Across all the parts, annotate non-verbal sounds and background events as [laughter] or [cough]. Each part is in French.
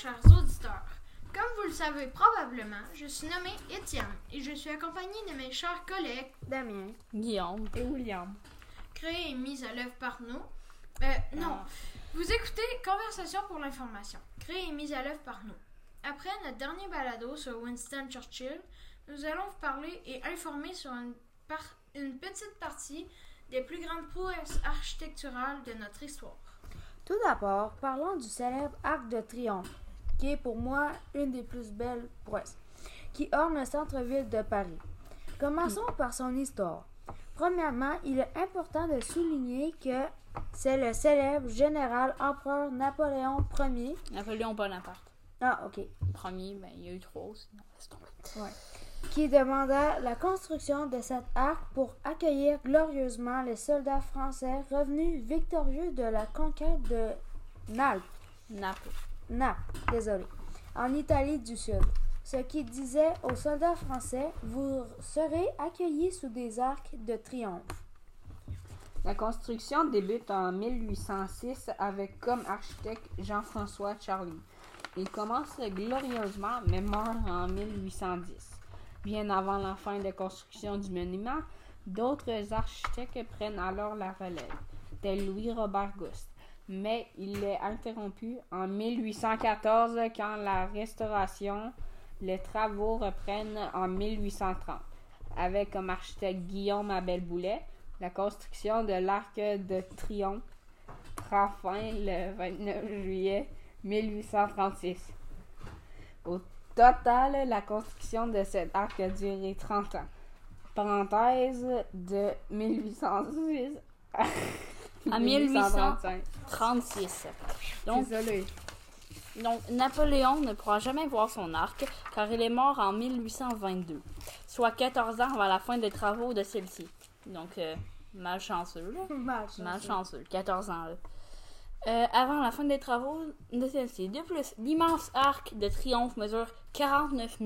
chers auditeurs. Comme vous le savez probablement, je suis nommé Étienne et je suis accompagné de mes chers collègues Damien. Guillaume. Et William. créés et mis à l'œuvre par nous. Euh, non, vous écoutez Conversation pour l'information, créée et mise à l'œuvre par nous. Après notre dernier balado sur Winston Churchill, nous allons vous parler et informer sur une, par- une petite partie des plus grandes prouesses architecturales de notre histoire. Tout d'abord, parlons du célèbre Arc de Triomphe, qui est pour moi une des plus belles prouesses, qui orne le centre-ville de Paris. Commençons par son histoire. Premièrement, il est important de souligner que c'est le célèbre général empereur Napoléon Ier. Napoléon Bonaparte. Ah, ok. Premier, ben, il y a eu trois aussi. Tomber. qui demanda la construction de cet arc pour accueillir glorieusement les soldats français revenus victorieux de la conquête de Naples, Naples. Désolé, en Italie du Sud. Ce qui disait aux soldats français, vous serez accueillis sous des arcs de triomphe. La construction débute en 1806 avec comme architecte Jean-François Charly. Il commence glorieusement mais meurt en 1810. Bien avant la fin de construction du monument, d'autres architectes prennent alors la relève, tel Louis-Robert Gust. Mais il est interrompu en 1814 quand la restauration, les travaux reprennent en 1830, avec comme architecte Guillaume Abel Boulet. La construction de l'Arc de Triomphe prend fin le 29 juillet 1836. Au total, la construction de cet arc a duré 30 ans. Parenthèse de 1806 [laughs] à, À 1835. 36. Donc, Désolé. donc, Napoléon ne pourra jamais voir son arc car il est mort en 1822, soit 14 ans avant la fin des travaux de celle-ci. Donc, euh, malchanceux, là. Malchanceux, 14 ans. là. Euh, avant la fin des travaux de celle-ci. De plus, l'immense arc de triomphe mesure 49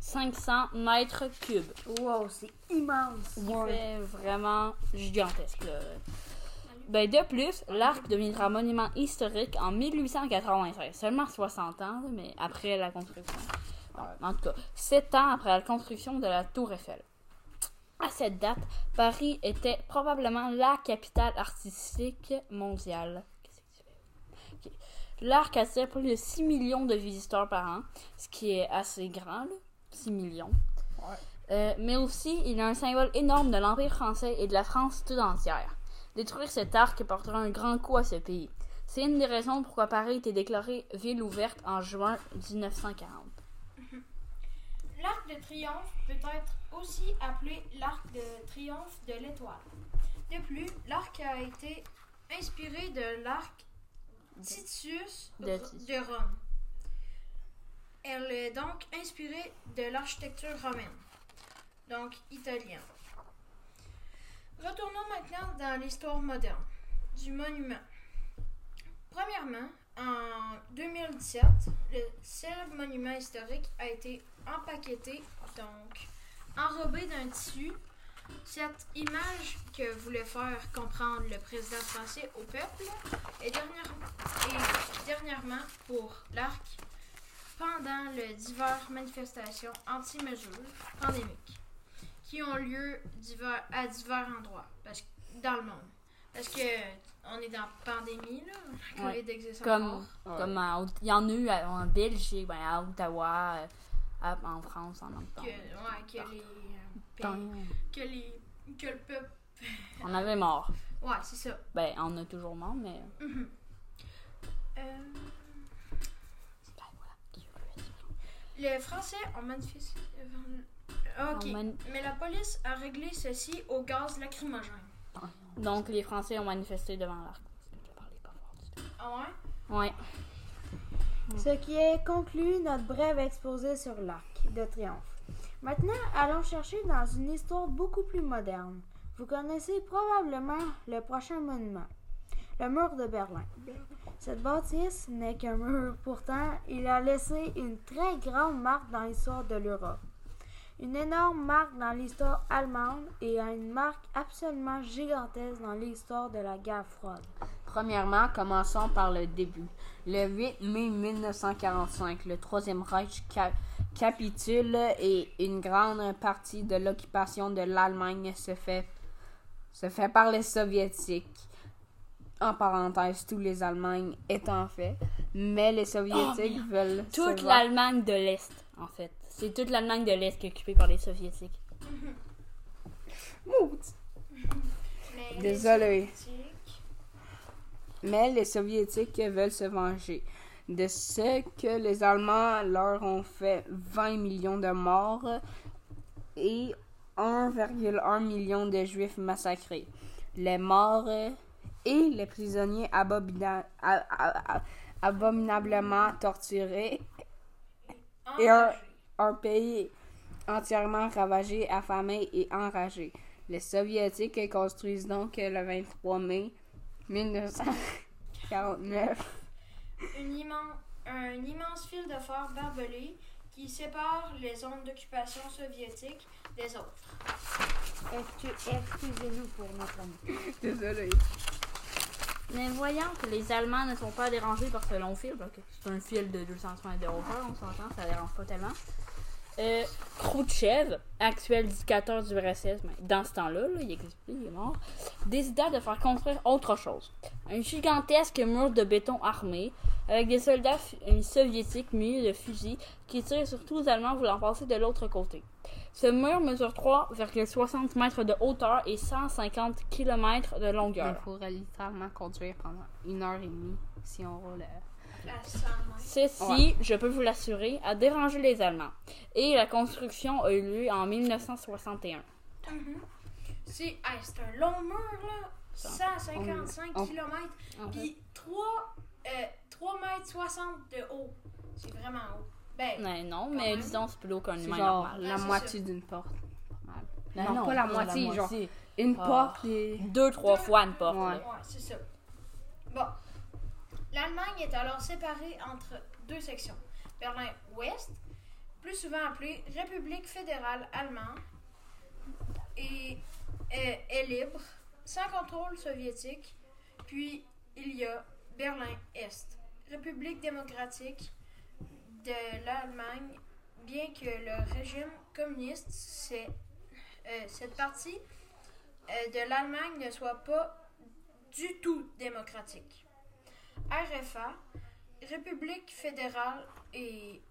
500 mètres cubes. Wow, c'est immense. C'est vraiment gigantesque. Là. Ben, de plus, l'arc deviendra monument historique en 1896. Seulement 60 ans, mais après la construction. Bon, en tout cas, 7 ans après la construction de la Tour Eiffel. À cette date, Paris était probablement la capitale artistique mondiale. Qu'est-ce que tu fais? Ok. L'arc attire plus de 6 millions de visiteurs par an, ce qui est assez grand, là. 6 millions. Euh, mais aussi, il est un symbole énorme de l'Empire français et de la France tout entière. Détruire cet arc portera un grand coup à ce pays. C'est une des raisons pourquoi Paris était déclarée ville ouverte en juin 1940. L'arc de triomphe peut être aussi appelé l'arc de triomphe de l'étoile. De plus, l'arc a été inspiré de l'arc Titus De de. Rome. Elle est donc inspirée de l'architecture romaine, donc italienne. Retournons maintenant dans l'histoire moderne du monument. Premièrement, en 2017, le célèbre monument historique a été empaqueté, donc enrobé d'un tissu. Cette image que voulait faire comprendre le président français au peuple et, dernière- et dernièrement pour l'arc pendant les diverses manifestations anti-mesures pandémiques qui ont lieu divers- à divers endroits parce que- dans le monde. Parce que on est dans la pandémie, là. La Ouais. COVID existe Comme, encore. Ouais. comme en- il y en a eu à- en Belgique, ben, à Ottawa, euh, à- en France, en même temps. Que, ouais, que les, euh, pays- que les que le peuple. [laughs] On avait mort. Ouais, c'est ça. Ben, on a toujours mort, mais. Mhm. Euh, Ben, voilà. les Français ont manifesté. Ok. Mais la police a réglé ceci au gaz lacrymogène. Donc, les Français ont manifesté devant l'arc. Je parlais pas fort du tout. Ah ouais? Ouais. Ce qui est conclu notre brève exposé sur l'arc de triomphe. Maintenant, allons chercher dans une histoire beaucoup plus moderne. Vous connaissez probablement le prochain monument, le mur de Berlin. Cette bâtisse n'est qu'un mur, pourtant, il a laissé une très grande marque dans l'histoire de l'Europe. Une énorme marque dans l'histoire allemande et une marque absolument gigantesque dans l'histoire de la guerre froide. Premièrement, commençons par le début. Le 8 mai 1945, le Troisième Reich ca- capitule et une grande partie de l'occupation de l'Allemagne se fait, se fait par les Soviétiques. En parenthèse, tous les Allemagnes étant fait. Mais les Soviétiques veulent. se Toute l'Allemagne de l'Est, en fait. C'est toute l'Allemagne de l'Est qui est occupée par les Soviétiques. Maudit. Mais les Désolé. Soviétiques- Mais les Soviétiques veulent se venger de ce que les Allemands leur ont fait 20 millions de morts et 1,1 million de Juifs massacrés. Les morts et les prisonniers abomina- a- a- a- abominablement torturés et un, un pays entièrement ravagé, affamé et enragé. Les Soviétiques construisent donc le 23 mai 1949 Une immen- un immense fil de fer barbelé qui sépare les zones d'occupation soviétiques des autres. Excu- Excusez-nous pour notre. Désolé. Mais voyant que les Allemands ne sont pas dérangés par ce long fil, parce que c'est un fil de 200 mètres de hauteur, on s'entend, ça dérange pas tellement. Euh, Khrouchtchev, actuel dictateur du RSS, dans ce temps-là, là, il existe plus, il est mort, décida de faire construire autre chose. Un gigantesque mur de béton armé, avec des soldats soviétiques munis de fusils qui tirent sur tous les Allemands voulant passer de l'autre côté. Ce mur mesure 3,60 mètres de hauteur et 150 km de Il longueur. faudrait littéralement conduire pendant une heure et demie si on roule. euh, À 100 mètres. Ceci, je peux vous l'assurer, a dérangé les Allemands. Et la construction a eu lieu en 1961. C'est hey, c'est un long mur, là. 155 on- km. En fait, Puis 3, euh, 3 mètres 60 de haut. C'est vraiment haut. Ben, ouais, non, mais même. disons, c'est plus haut qu'un humain genre normal. la moitié d'une porte. Ben non, pas la moitié, genre moitié. une Ah. porte et. Deux, trois fois une porte. Ouais. là. Ouais, c'est ça. Bon. L'Allemagne est alors séparée entre deux sections. Berlin-Ouest, plus souvent appelée République fédérale allemande, et, euh, est libre, sans contrôle soviétique. Puis il y a Berlin-Est, République démocratique de l'Allemagne, bien que le régime communiste, euh, cette partie euh, de l'Allemagne ne soit pas du tout démocratique. RFA, République fédérale et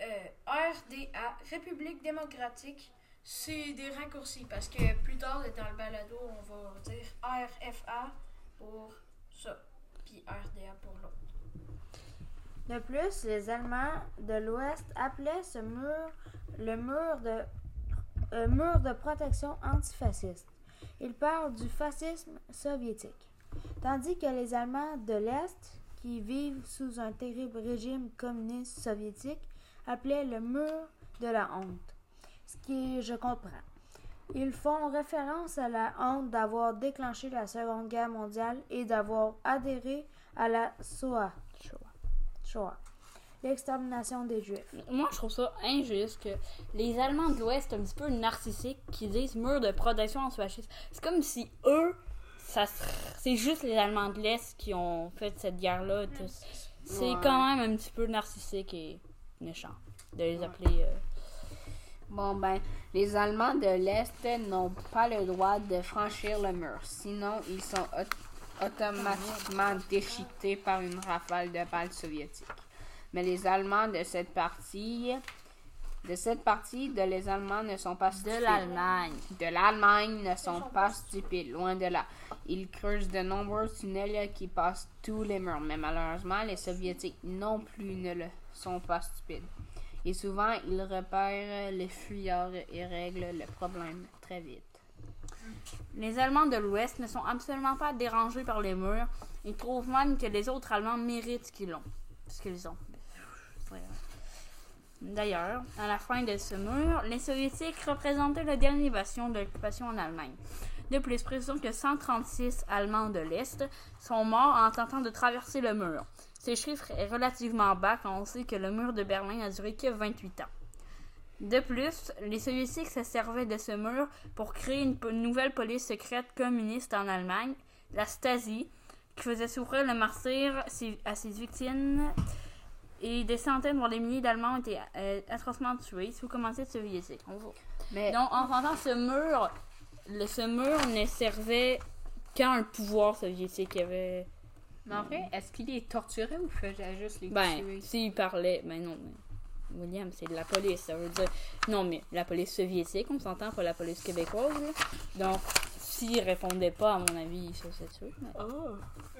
euh, RDA, République démocratique, c'est des raccourcis parce que plus tard dans le balado, on va dire RFA pour ça, puis RDA pour l'autre. De plus, les Allemands de l'Ouest appelaient ce mur le mur de, protection antifasciste. Ils parlent du fascisme soviétique. Tandis que les Allemands de l'Est, qui vivent sous un terrible régime communiste soviétique, appelaient le mur de la honte. Ce qui, je comprends. Ils font référence à la honte d'avoir déclenché la Seconde Guerre mondiale et d'avoir adhéré à la SOA. Shoah. L'extermination des Juifs. Moi, je trouve ça injuste que les Allemands de l'Ouest, un petit peu narcissiques, qui disent mur de protection antifasciste. C'est comme si eux, ça c'est juste les Allemands de l'Est qui ont fait cette guerre-là. C'est Ouais. quand même un petit peu narcissique et méchant de les appeler. euh, Bon, ben, les Allemands de l'Est n'ont pas le droit de franchir le mur. Sinon, ils sont automatiquement déchiquetés par une rafale de balles soviétiques. Mais les Allemands de cette partie, de cette partie, de les Allemands ne sont pas de stupides. l'Allemagne. de l'Allemagne ne sont pas stupides, loin de là. Ils creusent de nombreux tunnels qui passent tous les murs, mais malheureusement, les Soviétiques non plus ne le sont pas stupides. Et souvent, ils repèrent les fuyards et règlent le problème très vite. Les Allemands de l'Ouest ne sont absolument pas dérangés par les murs. Ils trouvent même que les autres Allemands méritent ce qu'ils ont. D'ailleurs, à la fin de ce mur, les Soviétiques représentaient la dernière version de l'occupation en Allemagne. De plus, précisons que 136 Allemands de l'Est sont morts en tentant de traverser le mur. Ce chiffre est relativement bas quand on sait que le mur de Berlin a duré que 28 ans. De plus, les Soviétiques se servaient de ce mur pour créer une nouvelle police secrète communiste en Allemagne, la Stasi, qui faisait souffrir le martyr à ses victimes et des centaines, voire des milliers d'Allemands ont été euh, atrocement tués sous commandite soviétique. Mais Donc, en s'entend, ce mur, le, ce mur ne servait qu'à un pouvoir soviétique. Il avait. Mais en fait, est-ce qu'il les torturait ou faisait juste les Ben, tuer? s'il parlait. Ben non. William, c'est de la police, ça veut dire. Non, mais la police soviétique, on s'entend, pas la police québécoise. là. Donc, s'il répondait pas, à mon avis, il faisait tuer. mais-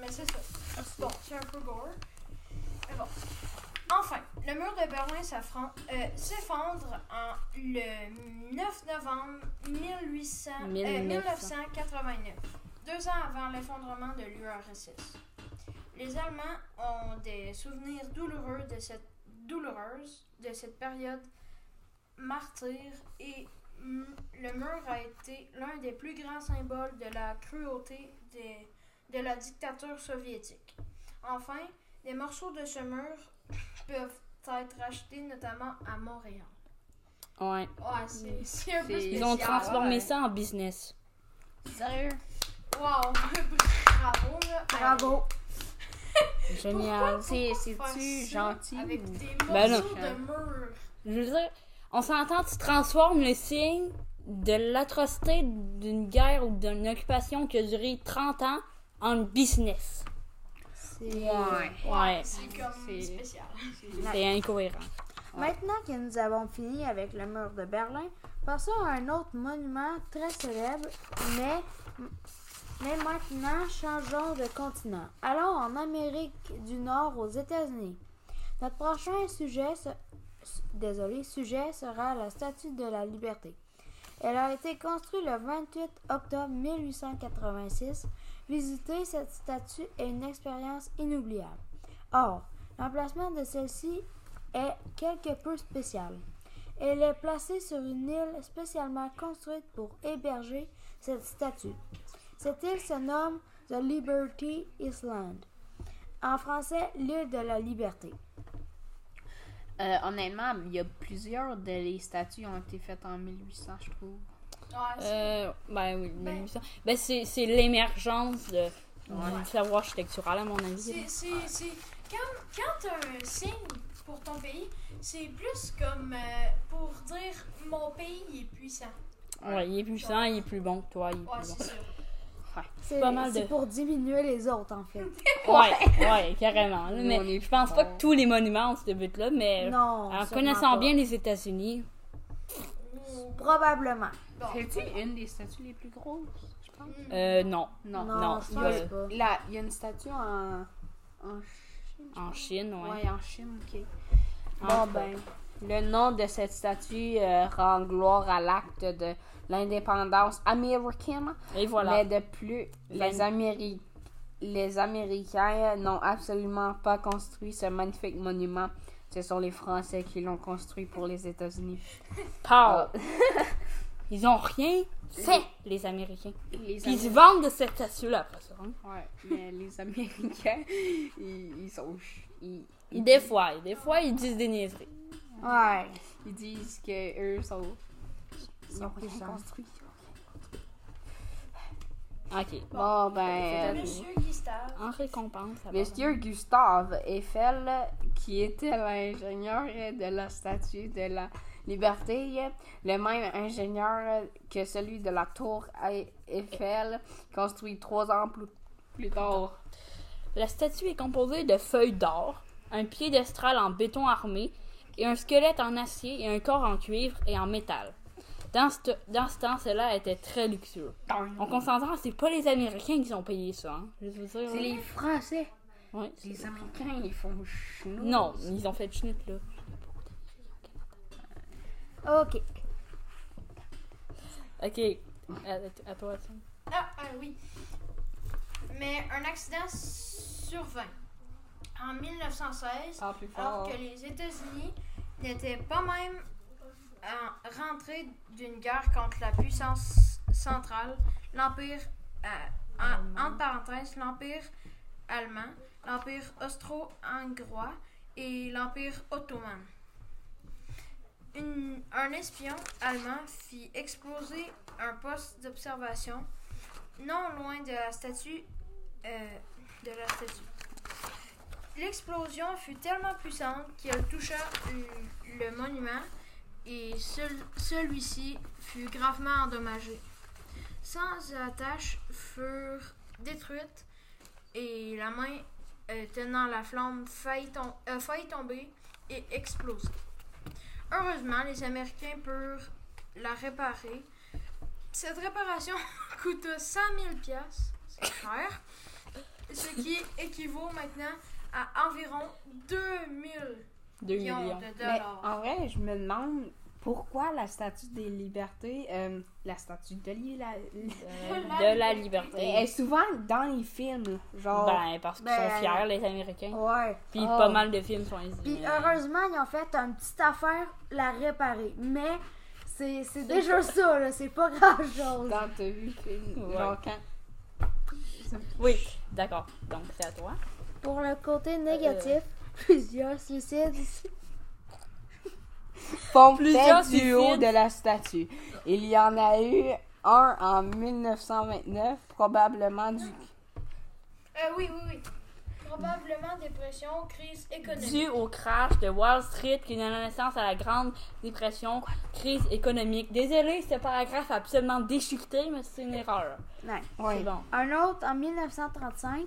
Mais c'est ça. Bon, c'est un peu gore. Mais bon. Enfin, le mur de Berlin s'affronte- euh, s'effondre en le 9 novembre 1800, euh, 1900. 1989, deux ans avant l'effondrement de l'URSS. Les Allemands ont des souvenirs douloureux de cette douloureuse de cette période martyre et le mur a été l'un des plus grands symboles de la cruauté des, de la dictature soviétique. Enfin, des morceaux de ce mur peuvent être achetés notamment à Montréal. Ouais. Ouais, c'est c'est un peu C'est- spécial. Ils ont transformé ouais. ça en business. Sérieux? Wow, [laughs] bravo là. Bravo. Génial. C'est-tu gentil Avec ou- des Ben non. de mur. Je veux dire, on s'entend, tu transformes le signe de l'atrocité d'une guerre ou d'une occupation qui a duré 30 ans en business. C'est- Ouais. Ouais. C'est comme C'est- spécial. C'est incohérent. Maintenant que nous avons fini avec le mur de Berlin, passons à un autre monument très célèbre, mais, mais maintenant changeons de continent. Allons en Amérique du Nord aux États-Unis. Notre prochain sujet, désolé, sujet sera la Statue de la Liberté. Elle a été construite le 28 octobre 1886. Visiter cette statue est une expérience inoubliable. Or, l'emplacement de celle-ci est quelque peu spécial. Elle est placée sur une île spécialement construite pour héberger cette statue. Cette île se nomme The Liberty Island. En français, l'île de la liberté. Euh, honnêtement, il y a plusieurs de les statues ont été faites en 1800, je trouve. Ouais, c'est- Euh, ben oui, Ben- 1800. Ben c'est c'est l'émergence de, Ouais. du savoir architectural, à mon avis. C'est, c'est, c'est- Quand, quand un signe pour ton pays, c'est plus comme euh, pour dire mon pays est puissant. Ouais, il est puissant, il est plus bon que toi, il est Ouais, plus c'est bon. C'est pas mal c'est de- pour diminuer les autres, en fait. [laughs] Ouais, ouais, carrément. là, Mais je pense pas que tous les monuments ont ce but-là, mais Non. en connaissant pas. bien les États-Unis. Probablement. Bon. C'est-tu une des statues les plus grosses, je pense? Euh, non. Non. Non, non, je il y pense a- pas. Là, il y a une statue en, en Chine. En. Chine, ouais. Ouais, en Chine, ok. Bon, ben, le nom de cette statue euh, rend gloire à l'acte de l'indépendance américaine. Et voilà. Mais de plus, les, Améri- les Américains n'ont absolument pas construit ce magnifique monument. Ce sont les Français qui l'ont construit pour les États-Unis. Pow! [laughs] Ils ont rien fait, les Américains. Les Puis ils vendent de cette statue-là après ça. hein. ouais, mais les Américains, ils, ils sont... ch- Ils, ils, Des fois, des fois, ils disent des niaiseries. Ouais. ils disent que eux sont... Ils Sont ont rien puissants. construit. Ok. Bon, ben... Monsieur Gustave. En récompense. Monsieur Gustave Eiffel, qui était l'ingénieur de la statue de la liberté, le même ingénieur que celui de la tour Eiffel, construit trois ans plus, plus tard. La statue est composée de feuilles d'or, un piédestal en béton armé, et un squelette en acier et un corps en cuivre et en métal. Dans ce, dans ce temps, cela était très luxueux. On concentre, c'est pas les Américains qui ont payé ça. Hein. Je veux dire, C'est les Français. Ouais, c'est- Les Américains, ils font chenoute. Non, ils ont fait de schnitt, là. Ok. Ok. À, à toi, Sam. Ah, ah oui. Mais un accident survint en 1916 Parle plus alors fort. que les États-Unis n'étaient pas même en rentrée d'une guerre contre la puissance centrale, l'Empire, euh, en- entre parenthèses, l'Empire allemand, l'Empire austro-hongrois et l'Empire ottoman. Une- un espion allemand fit exploser un poste d'observation non loin de la statue euh, de la statue. L'explosion fut tellement puissante qu'elle toucha le, monument et cel- celui-ci fut gravement endommagé. 100 attaches furent détruites et la main euh, tenant la flamme euh, faillit tomber et exploser. Heureusement, les Américains purent la réparer. Cette réparation coûta 100 000 piastres, c'est cher, ce qui équivaut maintenant à environ 2000 2 millions millions. de Mais dollars. en vrai, je me demande pourquoi la statue des libertés, euh, la statue de la, Euh, [laughs] de la liberté. est souvent dans les films, genre. Ben, parce qu'ils Ben, sont fiers, les Américains. Ouais. Puis Oh. pas mal de films sont Puis ici. heureusement, ils ont fait une petite affaire, la réparer. Mais c'est c'est déjà ça, là. C'est pas grand chose. Quand t'as vu le film, Ouais. genre quand. Oui, d'accord. Donc, c'est à toi. Pour le côté négatif, [laughs] plusieurs suicides. Font Plusieurs tête du haut suicides. de la statue. Il y en a eu un en 1929, probablement du. Euh, oui, oui, oui. Probablement dépression, crise économique. Dû au crash de Wall Street qui donna naissance à la Grande Dépression, crise économique. Désolé, ce paragraphe a absolument déchiqueté, mais c'est une erreur. Ouais. C'est bon. Un autre en 1935.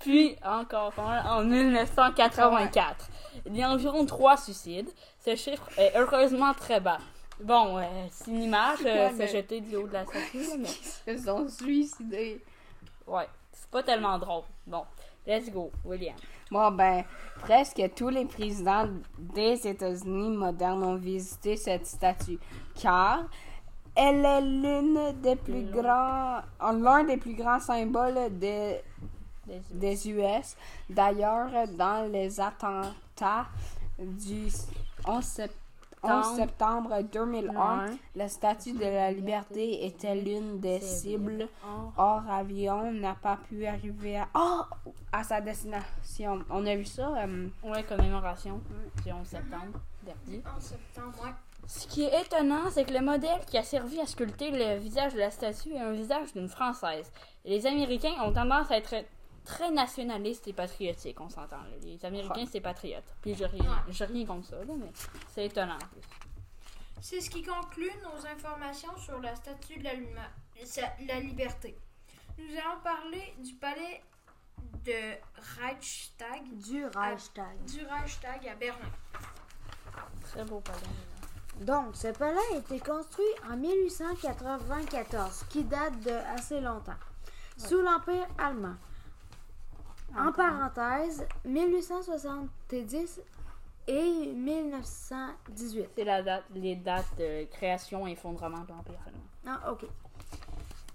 Puis, encore un en 1984. Il y a environ trois suicides. Ce chiffre est heureusement très bas. Bon, euh, c'est une image, euh, Ouais, se jeter du haut de la [laughs] statue, mais Ils se sont suicidés. ouais, c'est pas tellement drôle. Bon, let's go, William. Bon, ben, presque tous les présidents des États-Unis modernes ont visité cette statue, car elle est l'une des plus grands, l'un des plus grands symboles des, Des- US. D'ailleurs, dans les attentats du 11, sept- 11 septembre 2001, Ouais. la statue de la liberté était l'une des cibles. Or, avion n'a pas pu arriver à, oh, à sa destination. On a vu ça. euh, Ouais, commémoration du 11 septembre dernier. Septembre. Ce qui est étonnant, c'est que le modèle qui a servi à sculpter le visage de la statue est un visage d'une Française. Et les Américains ont tendance à être très nationalistes et patriotiques, on s'entend. Les Américains, c'est patriotes. Puis j'ai rien, rien contre ça, là, mais c'est étonnant. en plus. C'est ce qui conclut nos informations sur la statue de la, liberté. Nous allons parler du palais de Reichstag, Du Reichstag. du Reichstag à Berlin. Très beau palais. Donc, ce palais a été construit en 1894, qui date de assez longtemps, sous l'Empire allemand. En parenthèse, 1870 et 1918. C'est la date, les dates de création et effondrement de l'Empire allemand. Ah, ok.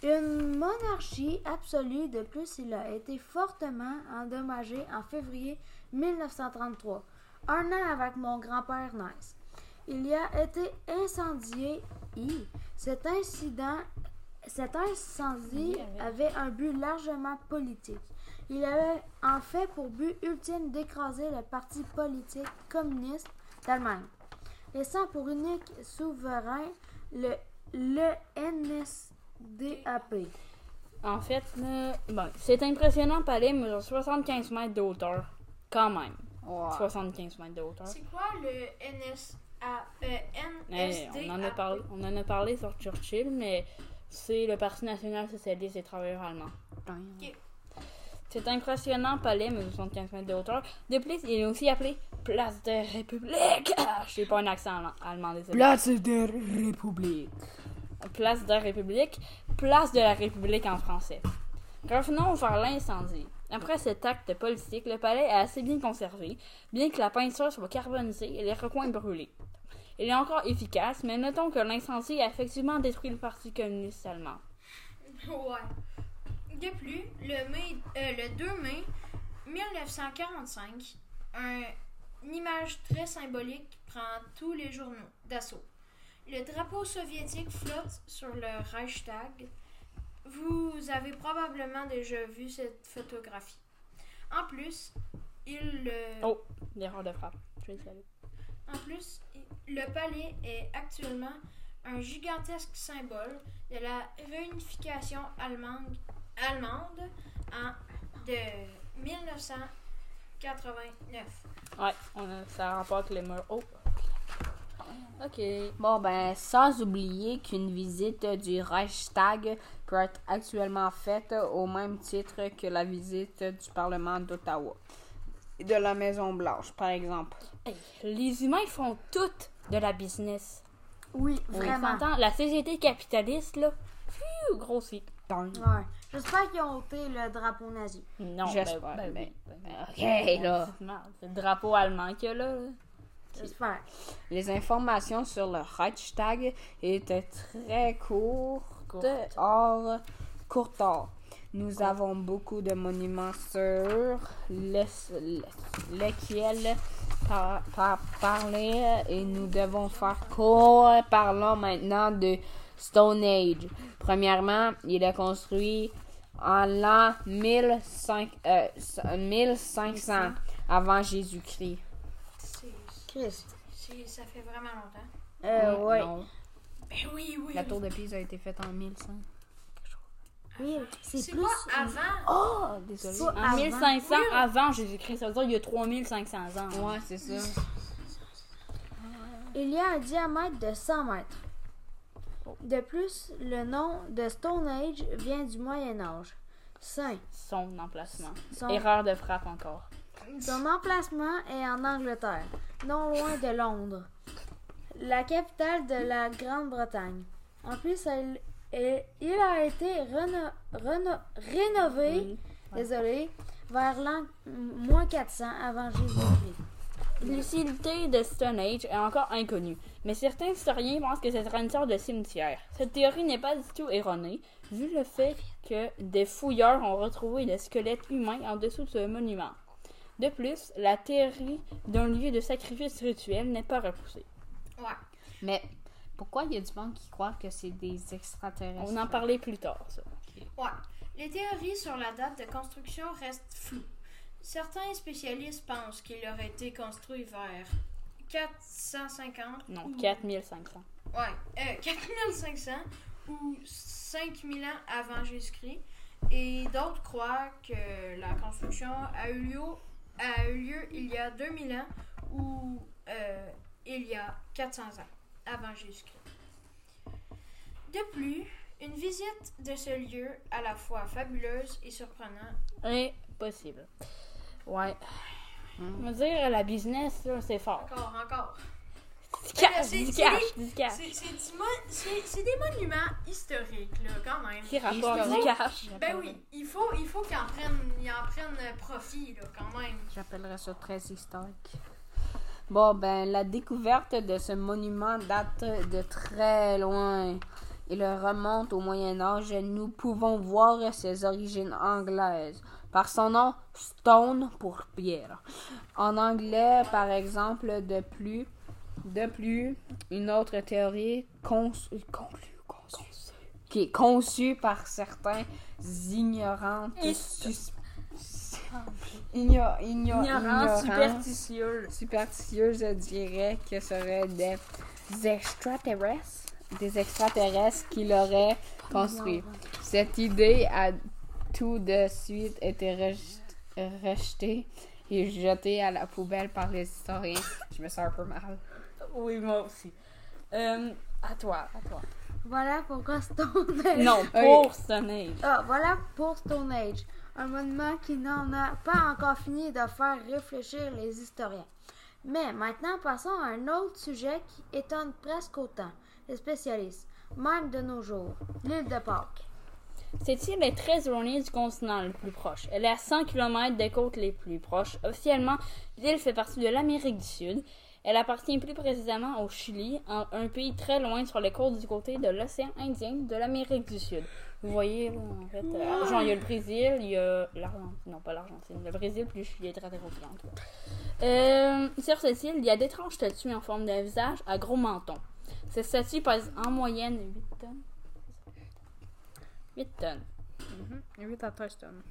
Une monarchie absolue, de plus, il a été fortement endommagé en février 1933, un an avec mon grand-père Nice. Il y a été incendié. Hi. Cet incident, cet incendie avait un but largement politique. Il avait en fait pour but ultime d'écraser le parti politique communiste d'Allemagne, laissant pour unique souverain le, le NSDAP. En fait, là, bon, cet impressionnant palais mesure 75 mètres de hauteur. Quand même. 75 mètres de hauteur. C'est quoi le NSA, euh, Eh, NSDAP? on, en a parlé, on en a parlé sur Churchill, mais c'est le Parti national socialiste des travailleurs allemands. Cet impressionnant palais mesure 75 mètres de hauteur. De plus, il est aussi appelé Place de République. Ah, je sais pas un accent allemand, allemand désolé. Place de République. Place de la République, place de la République en français. Revenons vers l'incendie. Après cet acte politique, le palais est assez bien conservé, bien que la peinture soit carbonisée et les recoins brûlés. Il est encore efficace, mais notons que l'incendie a effectivement détruit le Parti communiste allemand. Ouais. De plus, le, mai, euh, le 2 mai 1945, un- une image très symbolique prend tous les journaux d'assaut. Le drapeau soviétique flotte sur le Reichstag. Vous avez probablement déjà vu cette photographie. En plus, il, euh, Oh, l'erreur de frappe. Je vais en plus, le palais est actuellement un gigantesque symbole de la réunification allemande, allemande en de 1989. Ouais, on a, ça rapporte les murs. Oh! Ok. Bon, ben, sans oublier qu'une visite du Reichstag peut être actuellement faite au même titre que la visite du Parlement d'Ottawa. Et De la Maison-Blanche, par exemple. Hey, les humains font toutes de la business. Oui, On vraiment. s'entend, la société capitaliste, là, pfiou, grossit. Ouais. J'espère qu'ils ont ôté le drapeau nazi. Non, J'espère, ben, ben, ben, ben, ben, ok, là. C'est le drapeau allemand qu'il y a là. J'espère. Les informations sur le Reichstag étaient très courtes. Courtes. Or, courtes. or. Nous avons beaucoup de monuments sur les- les- lesquels par, par- parler et nous devons faire court. Parlons maintenant de Stone Age. Premièrement, il est construit en l'an 1005 euh, 1500 avant Jésus-Christ. Christ. Ça fait vraiment longtemps. Euh, ouais. Non. Ben oui, oui. La tour de Pise a été faite en 1100. Oui, c'est C'est plus. quoi avant? Oh, désolé. Pas En avant. 1500 avant Jésus-Christ, ça veut dire il y a 3500 ans. Ouais, c'est ça. Il y a un diamètre de 100 mètres. De plus, le nom de Stone Age vient du Moyen Âge. Saint. Son emplacement. Son, Erreur de frappe encore. son emplacement est en Angleterre, non loin de Londres, la capitale de la Grande-Bretagne. En plus, elle- il a été reno- reno- rénové, Oui. désolé, vers l'an moins 400 avant Jésus-Christ. L'utilité de Stone Age est encore inconnue, mais certains historiens pensent que ce serait une sorte de cimetière. Cette théorie n'est pas du tout erronée, vu le fait que des fouilleurs ont retrouvé des squelettes humains en dessous de ce monument. De plus, la théorie d'un lieu de sacrifice rituel n'est pas repoussée. Ouais. Mais pourquoi il y a du monde qui croit que c'est des extraterrestres? On en parlait plus tard, ça. Ouais. Les théories sur la date de construction restent floues. Certains spécialistes pensent qu'il aurait été construit vers 450 Non, ou- 4500. Ouais, euh, [laughs] 4500 ou 5000 ans avant Jésus-Christ. Et d'autres croient que la construction a eu lieu, a eu lieu il y a 2000 ans ou euh, il y a 400 ans avant Jésus-Christ. De plus, une visite de ce lieu à la fois fabuleuse et surprenante. Impossible. Ouais. On va dire, la business, là, c'est fort. Encore, encore. Du cash, c'est- du c'est cash, des- du cash. C'est des monuments historiques, là, quand même. Qui rapporte du Historique. cash. Ben oui, il faut, il faut qu'ils en prennent, ils en prennent euh, profit, là, quand même. J'appellerais ça très historique. Bon, ben, la découverte de ce monument date de très loin. Il remonte au Moyen Âge. Nous pouvons voir ses origines anglaises. Par son nom, stone pour pierre. En anglais, par exemple, de plus, de plus, une autre théorie conçue, conclue, conçue, qui est conçue par certains ignorants, superstitieuse. superstitieux, je dirais que ce seraient des extraterrestres, des extraterrestres qui l'auraient construit. Cette idée a tout de suite été rejet- rejetée et jetée à la poubelle par les historiens. Je me sens un peu mal. Oui, moi aussi. Euh, à toi, à toi. Voilà pourquoi Stone Age. [laughs] Non, pour Stone Age. Ah, voilà pour Stone Age. Un monument qui n'en a pas encore fini de faire réfléchir les historiens. Mais maintenant, passons à un autre sujet qui étonne presque autant les spécialistes, même de nos jours, l'île de Pâques. Cette île est très éloignée du continent le plus proche. Elle est à 100 km des côtes les plus proches. Officiellement, l'île fait partie de l'Amérique du Sud. Elle appartient plus précisément au Chili, un, pays très loin sur les côtes du côté de l'océan Indien de l'Amérique du Sud. Vous voyez, là, en fait, euh, genre, il y a le Brésil, il y a l'Argentine, non pas l'Argentine, le Brésil le Chili est très. Euh, sur cette île, il y a d'étranges statues en forme d'un visage à gros menton. Ces statues pèsent en moyenne 8 tonnes. 8 tonnes. 8 à 13 tonnes.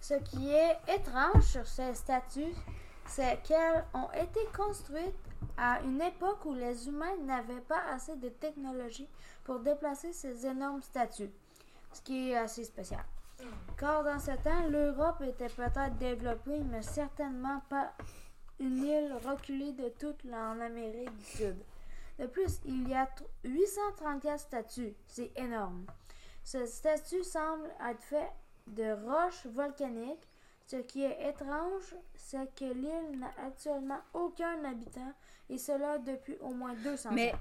Ce qui est étrange sur ces statues, c'est qu'elles ont été construites à une époque où les humains n'avaient pas assez de technologie pour déplacer ces énormes statues, ce qui est assez spécial. Car dans ce temps, l'Europe était peut-être développée, mais certainement pas une île reculée de toute en Amérique du Sud. De plus, il y a tr- 834 statues. C'est énorme. Ce statut semble être fait de roches volcaniques. Ce qui est étrange, c'est que l'île n'a actuellement aucun habitant, et cela depuis au moins 200 Mais ans.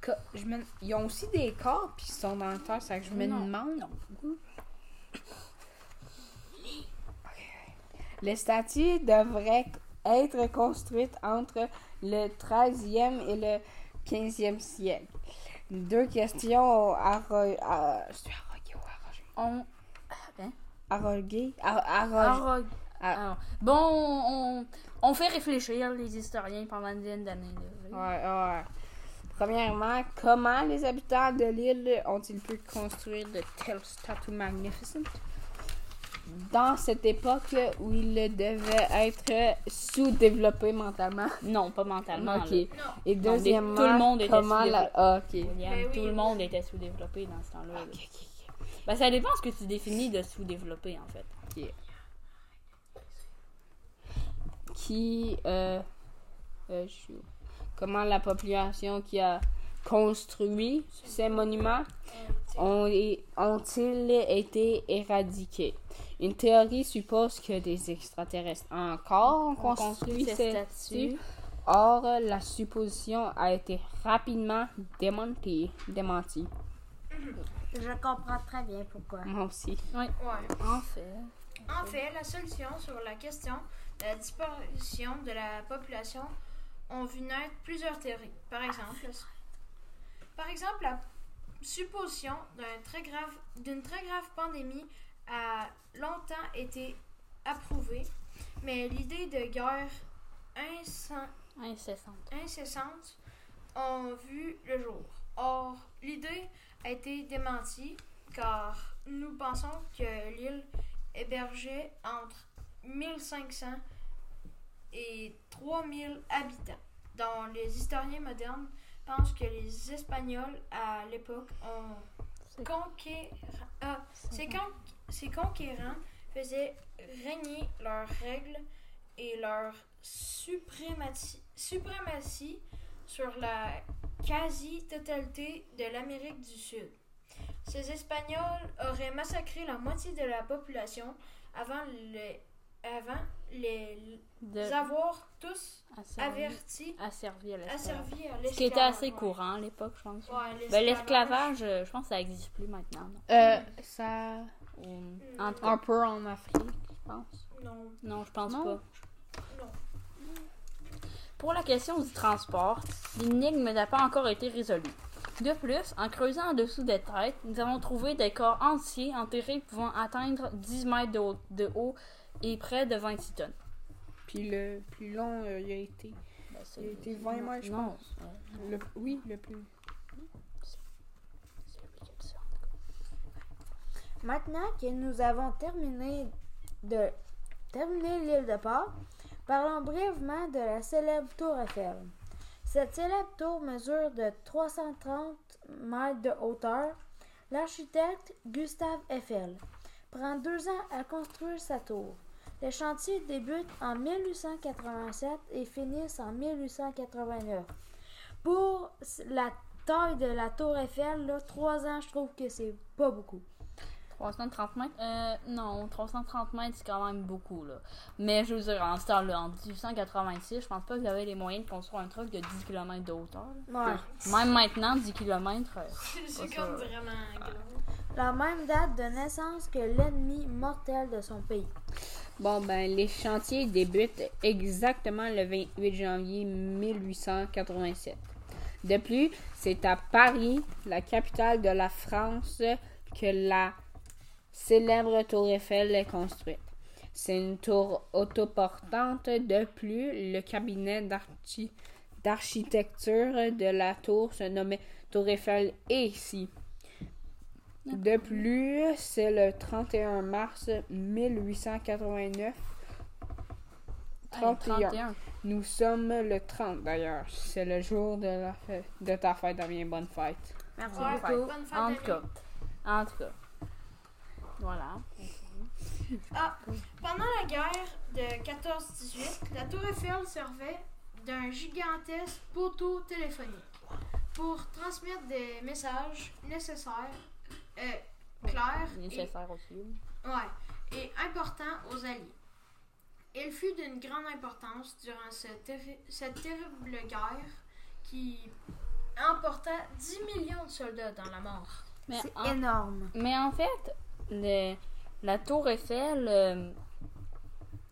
que- je me- ils ont aussi des corps puis ils sont dans le terre, ça que je me Non. demande. Les statues devraient être construites entre le 13e et le 15e siècle. Deux questions à- arrogué arrogé? On. Arrogué? Alors, bon, on, on fait réfléchir les historiens pendant une dizaine d'années. Ouais, ouais. Premièrement, comment les habitants de l'île ont-ils pu construire de telles statues magnifiques? Dans cette époque où ils devaient être sous-développés mentalement. Non, pas mentalement. Ok. là. Et deuxièmement, tout le monde était comment la... sous-développé. Ah, ok. William, Ben oui. tout le monde était sous-développé dans ce temps-là. là. Ok, ok, Ben, ça dépend ce que tu définis de sous-développé, en fait. ok. Qui... Euh, euh? Comment la population qui a construit ces monuments ont- ont-ils été éradiqués? Une théorie suppose que des extraterrestres encore ont On construit ces statues. Or, la supposition a été rapidement démentie. démentie. Je comprends très bien pourquoi. Moi aussi. Ouais. En fait. En fait, la solution sur la question de la disparition de la population ont vu naître plusieurs théories. Par exemple, par exemple la supposition d'un très grave- d'une très grave pandémie a longtemps été approuvée, mais l'idée de guerre Incessante. incessantes ont vu le jour. Or, l'idée a été démentie car nous pensons que l'île hébergeait entre 1500 et 3000 habitants. dont les historiens modernes pensent que les Espagnols à l'époque ont conquéri- ah, ces, con- ces conquérants faisaient régner leurs règles et leur suprématie, suprématie sur la quasi-totalité de l'Amérique du Sud. Ces Espagnols auraient massacré la moitié de la population avant les, avant les, De avoir tous asservi, avertis, asservi à l'esclavage. asservis à l'esclavage. Ce qui était assez ouais. courant à l'époque, je pense. Ouais, Ben, l'esclavage, euh, je pense que ça n'existe plus maintenant. non? Euh, ça. Ou- en Un peu en Afrique, je pense. Non, non, je pense Non? pas. non. Pour la question du transport, l'énigme n'a pas encore été résolue. De plus, en creusant en dessous des têtes, nous avons trouvé des corps entiers enterrés pouvant atteindre 10 mètres de haut, de haut et près de 26 tonnes. Puis le plus long, euh, il a été. Ben, Il a été 20 non, mètres, je non, pense. euh, Le, oui, le plus. Maintenant que nous avons terminé de terminé l'île de Pâques, parlons brièvement de la célèbre tour Eiffel. Cette célèbre tour mesure de 330 mètres de hauteur. L'architecte Gustave Eiffel prend deux ans à construire sa tour. Les chantiers débutent en 1887 et finissent en 1889. Pour la taille de la tour Eiffel, trois ans, je trouve que c'est pas beaucoup. 330 mètres? Euh, non, 330 mètres, c'est quand même beaucoup, là. Mais je veux dire, en ce temps-là, en 1886, je pense pas qu'il y avait les moyens de construire un truc de 10 km de hauteur. Ouais. Même maintenant, 10 km, [laughs] C'est Pas comme vraiment gros. La même date de naissance que l'ennemi mortel de son pays. Bon, ben, les chantiers débutent exactement le 28 janvier 1887. De plus, c'est à Paris, la capitale de la France, que la célèbre tour Eiffel est construite. C'est une tour autoportante. De plus, le cabinet d'archi- d'architecture de la tour se nommait Tour Eiffel et ici. De plus, c'est le 31 mars 1889. 31. 31. Nous sommes le 30 d'ailleurs. C'est le jour de, la fête, de ta fête. Damien. Bonne fête. Merci Ouais, beaucoup. bonne fête En d'année. tout cas, en tout cas. Voilà. Ah, pendant la guerre de 14-18, la tour Eiffel servait d'un gigantesque poteau téléphonique pour transmettre des messages nécessaires, euh, clairs et, Nécessaire aussi. ouais, et importants aux Alliés. Il fut d'une grande importance durant cette, terri- cette terrible guerre qui emporta 10 millions de soldats dans la mort. Mais C'est énorme. mais en fait, le- la tour Eiffel, euh,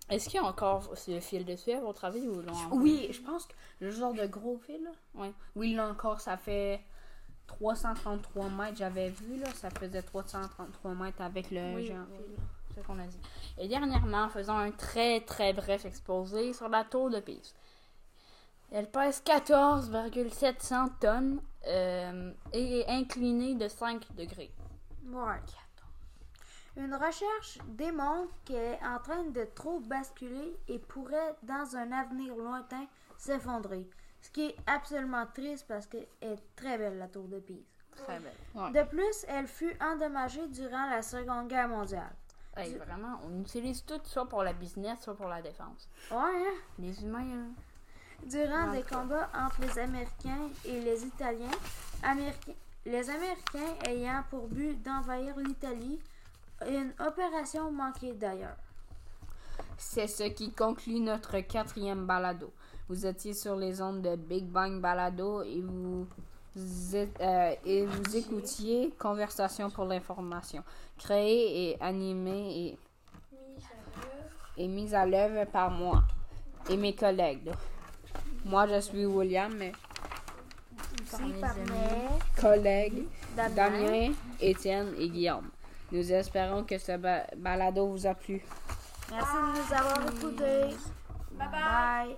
est-ce qu'il y a encore ce fil de suèvre au travail ou l'ont enlevé? Oui, je pense que le genre de gros fil, là. Ouais. Oui, là encore, ça fait 333 mètres, j'avais vu, là. Ça faisait 333 mètres avec le Oui, fil. C'est ce qu'on a dit. Et dernièrement, faisons un très très bref exposé sur la tour de Pise. Elle pèse 14,700 tonnes euh, et est inclinée de 5 degrés. Ouais. Une recherche démontre qu'elle est en train de trop basculer et pourrait, dans un avenir lointain, s'effondrer. Ce qui est absolument triste parce qu'elle est très belle, la tour de Pise. Très belle. Ouais. De plus, elle fut endommagée durant la Seconde Guerre mondiale. Hey, vraiment, on utilise tout ça pour la business, soit pour la défense. Ouais, hein? Les humains, euh, Durant des combats entre les Américains et les Italiens, Américains- les Américains ayant pour but d'envahir l'Italie, une opération manquée d'ailleurs. C'est ce qui conclut notre quatrième balado. Vous étiez sur les ondes de Big Bang Balado et vous, êtes- euh, et vous écoutiez Conversation pour l'information, créée et animée et, et mise à l'œuvre par moi et mes collègues. Moi, je suis William, mais mes par amis. mes collègues. Damien, Étienne et Guillaume. Nous espérons que ce ba- balado vous a plu. Merci de nous avoir écoutés. Bye bye! Bye.